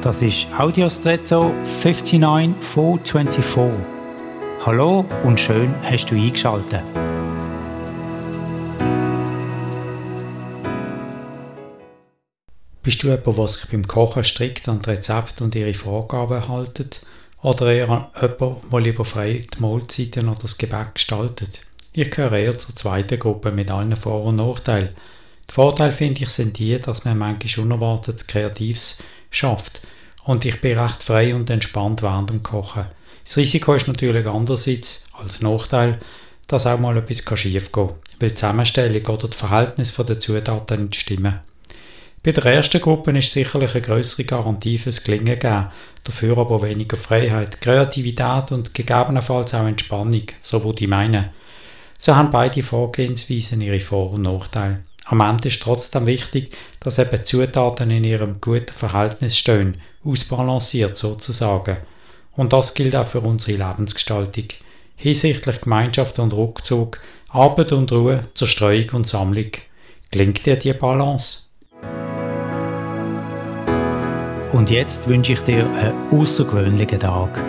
Das ist Audiostretto 59424. Hallo und schön hast du eingeschaltet. Bist du jemand, der sich beim Kochen strikt an die Rezepte und ihre Vorgaben haltet? Oder eher jemand, der lieber frei die Mahlzeiten oder das Gebäck gestaltet? Ich gehöre eher zur zweiten Gruppe mit allen Vor- und Nachteilen. Die Vorteile finde ich sind die, dass man manchmal unerwartet Kreatives schafft und ich bin recht frei und entspannt während dem Kochen. Das Risiko ist natürlich andererseits als Nachteil, dass auch mal etwas schief gehen weil die Zusammenstellung oder das Verhältnis der Zutaten nicht stimmen. Bei der ersten Gruppe ist sicherlich eine größere Garantie fürs Gelingen gegeben, dafür aber weniger Freiheit, Kreativität und gegebenenfalls auch Entspannung, so würde ich meinen. So haben beide Vorgehensweisen ihre Vor- und Nachteile. Am Ende ist trotzdem wichtig, dass eben Zutaten in ihrem guten Verhältnis stehen, ausbalanciert sozusagen. Und das gilt auch für unsere Lebensgestaltung. Hinsichtlich Gemeinschaft und Rückzug, Arbeit und Ruhe, Zerstreuung und Sammlung. Gelingt dir die Balance? Und jetzt wünsche ich dir einen außergewöhnlichen Tag.